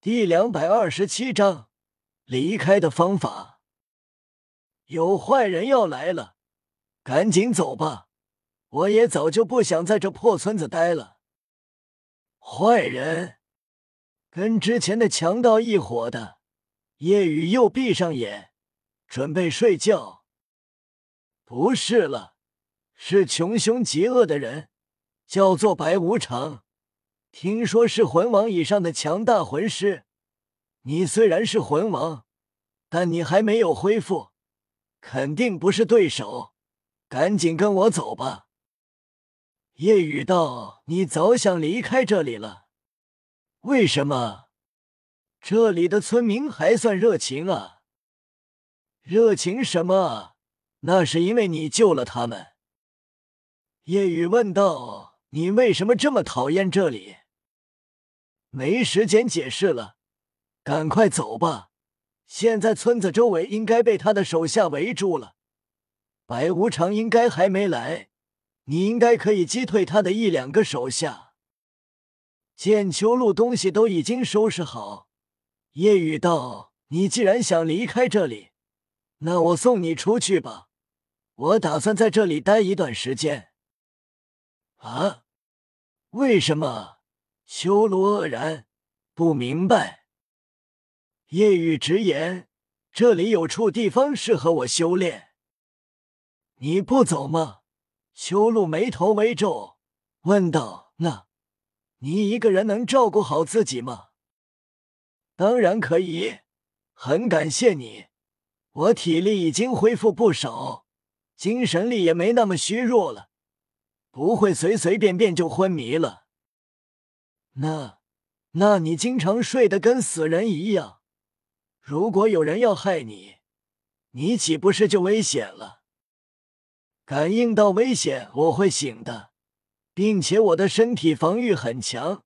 第两百二十七章离开的方法。有坏人要来了，赶紧走吧！我也早就不想在这破村子待了。坏人，跟之前的强盗一伙的。夜雨又闭上眼，准备睡觉。不是了，是穷凶极恶的人，叫做白无常。听说是魂王以上的强大魂师，你虽然是魂王，但你还没有恢复，肯定不是对手。赶紧跟我走吧。夜雨道：“你早想离开这里了，为什么？这里的村民还算热情啊。热情什么？那是因为你救了他们。”夜雨问道。你为什么这么讨厌这里？没时间解释了，赶快走吧！现在村子周围应该被他的手下围住了，白无常应该还没来，你应该可以击退他的一两个手下。剑秋路东西都已经收拾好，夜雨道：“你既然想离开这里，那我送你出去吧。我打算在这里待一段时间。”啊？为什么？修罗愕然，不明白。夜雨直言：“这里有处地方适合我修炼。”你不走吗？修路眉头微皱，问道：“那，你一个人能照顾好自己吗？”当然可以，很感谢你。我体力已经恢复不少，精神力也没那么虚弱了。不会随随便便就昏迷了。那，那你经常睡得跟死人一样。如果有人要害你，你岂不是就危险了？感应到危险，我会醒的，并且我的身体防御很强，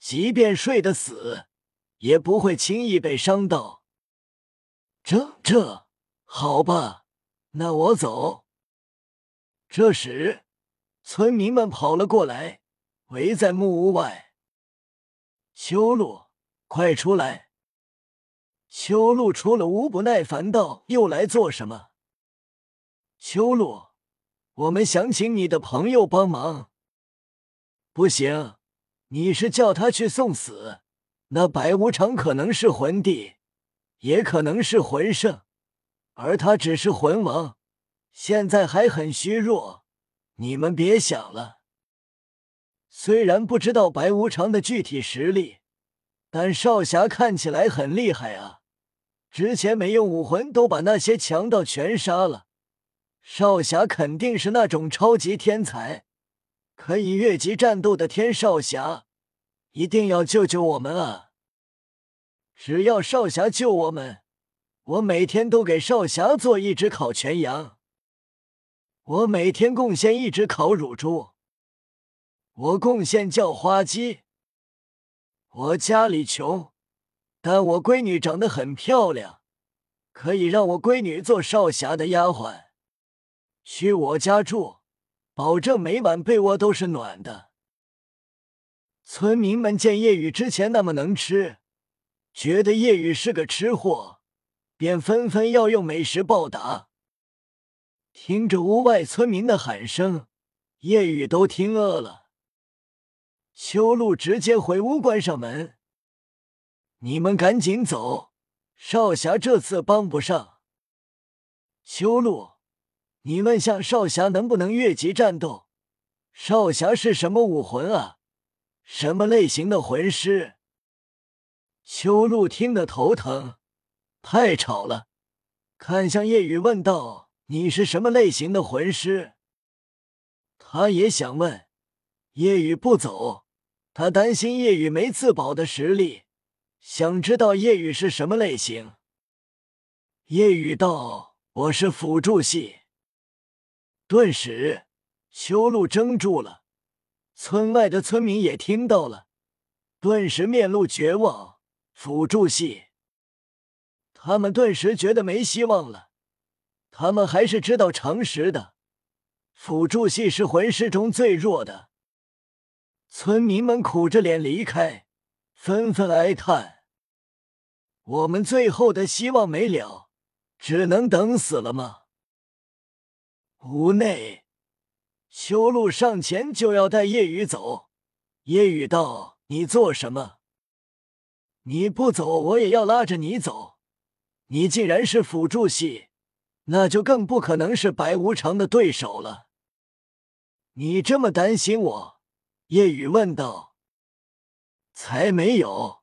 即便睡得死，也不会轻易被伤到。这这，好吧，那我走。这时。村民们跑了过来，围在木屋外。秋露，快出来！秋露出了无，不耐烦道：“又来做什么？”秋露，我们想请你的朋友帮忙。不行，你是叫他去送死。那白无常可能是魂帝，也可能是魂圣，而他只是魂王，现在还很虚弱。你们别想了。虽然不知道白无常的具体实力，但少侠看起来很厉害啊！之前没用武魂都把那些强盗全杀了，少侠肯定是那种超级天才，可以越级战斗的天少侠，一定要救救我们啊！只要少侠救我们，我每天都给少侠做一只烤全羊。我每天贡献一只烤乳猪，我贡献叫花鸡。我家里穷，但我闺女长得很漂亮，可以让我闺女做少侠的丫鬟，去我家住，保证每晚被窝都是暖的。村民们见夜雨之前那么能吃，觉得夜雨是个吃货，便纷纷要用美食报答。听着屋外村民的喊声，夜雨都听饿了。修路直接回屋关上门：“你们赶紧走，少侠这次帮不上。”修路，你问下少侠能不能越级战斗？少侠是什么武魂啊？什么类型的魂师？修路听得头疼，太吵了，看向夜雨问道。你是什么类型的魂师？他也想问。夜雨不走，他担心夜雨没自保的实力，想知道夜雨是什么类型。夜雨道：“我是辅助系。”顿时，修路怔住了，村外的村民也听到了，顿时面露绝望。辅助系，他们顿时觉得没希望了。他们还是知道常识的，辅助系是魂师中最弱的。村民们苦着脸离开，纷纷哀叹。我们最后的希望没了，只能等死了吗？屋内，修路上前就要带夜雨走。夜雨道：“你做什么？你不走，我也要拉着你走。你既然是辅助系，那就更不可能是白无常的对手了。你这么担心我？”夜雨问道。“才没有，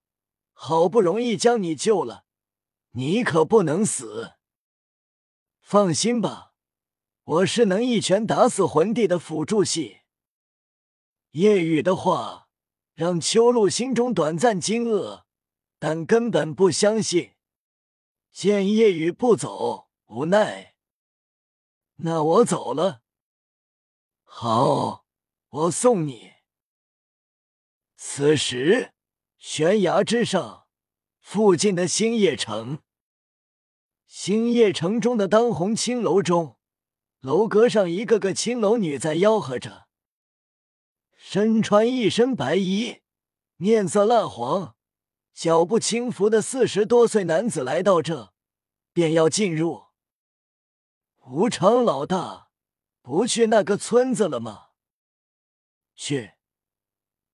好不容易将你救了，你可不能死。放心吧。”我是能一拳打死魂帝的辅助系。夜雨的话让秋露心中短暂惊愕，但根本不相信。见夜雨不走，无奈。那我走了。好，我送你。此时，悬崖之上，附近的星夜城，星夜城中的当红青楼中。楼阁上，一个个青楼女在吆喝着，身穿一身白衣，面色蜡黄，脚步轻浮的四十多岁男子来到这，便要进入。无常老大，不去那个村子了吗？去，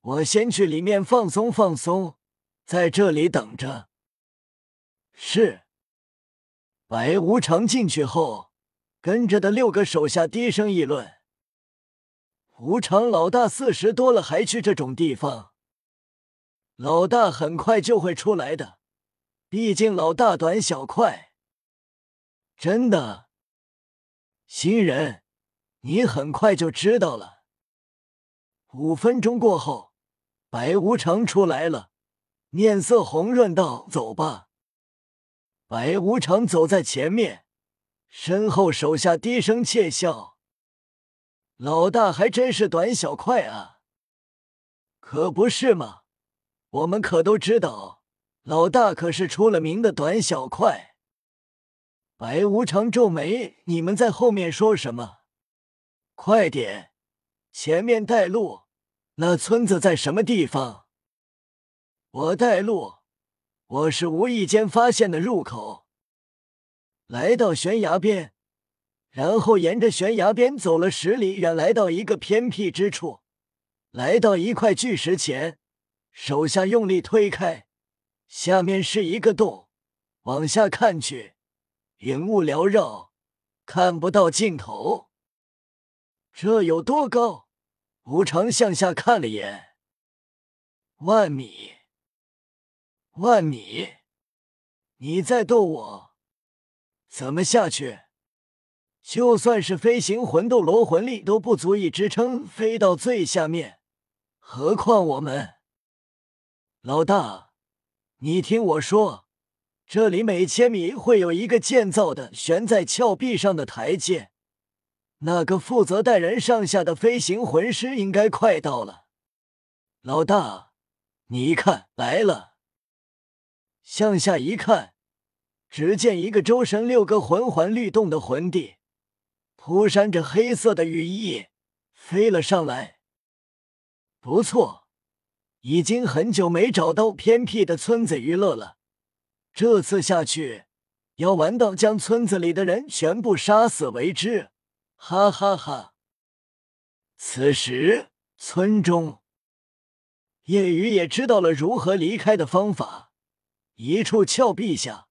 我先去里面放松放松，在这里等着。是。白无常进去后。跟着的六个手下低声议论：“无常老大四十多了，还去这种地方？老大很快就会出来的，毕竟老大短小快。真的，新人，你很快就知道了。”五分钟过后，白无常出来了，面色红润道：“走吧。”白无常走在前面。身后手下低声窃笑：“老大还真是短小快啊！可不是嘛，我们可都知道，老大可是出了名的短小快。”白无常皱眉：“你们在后面说什么？快点，前面带路。那村子在什么地方？我带路。我是无意间发现的入口。”来到悬崖边，然后沿着悬崖边走了十里远，来到一个偏僻之处，来到一块巨石前，手下用力推开，下面是一个洞，往下看去，云雾缭绕，看不到尽头。这有多高？无常向下看了眼，万米，万米！你在逗我？怎么下去？就算是飞行魂斗罗魂力都不足以支撑飞到最下面，何况我们？老大，你听我说，这里每千米会有一个建造的悬在峭壁上的台阶，那个负责带人上下的飞行魂师应该快到了。老大，你一看来了。向下一看。只见一个周身六个魂环律动的魂帝，铺扇着黑色的羽翼，飞了上来。不错，已经很久没找到偏僻的村子娱乐了。这次下去，要玩到将村子里的人全部杀死为止！哈哈哈。此时，村中，夜雨也知道了如何离开的方法。一处峭壁下。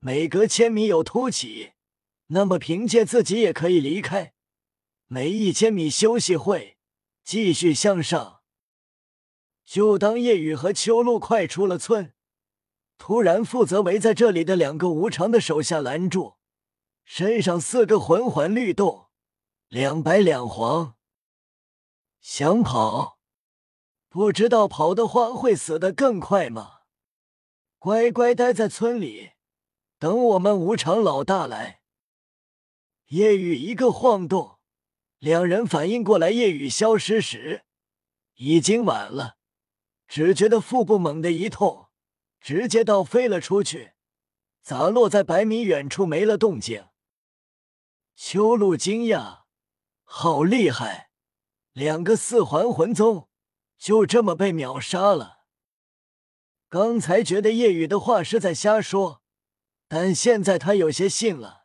每隔千米有凸起，那么凭借自己也可以离开。每一千米休息会，继续向上。就当夜雨和秋露快出了村，突然负责围在这里的两个无常的手下拦住，身上四个魂环律动，两白两黄。想跑，不知道跑的话会死得更快吗？乖乖待在村里。等我们无常老大来，夜雨一个晃动，两人反应过来，夜雨消失时已经晚了。只觉得腹部猛地一痛，直接倒飞了出去，砸落在百米远处，没了动静。秋露惊讶，好厉害，两个四环魂宗就这么被秒杀了。刚才觉得夜雨的话是在瞎说，但现在他有些信了。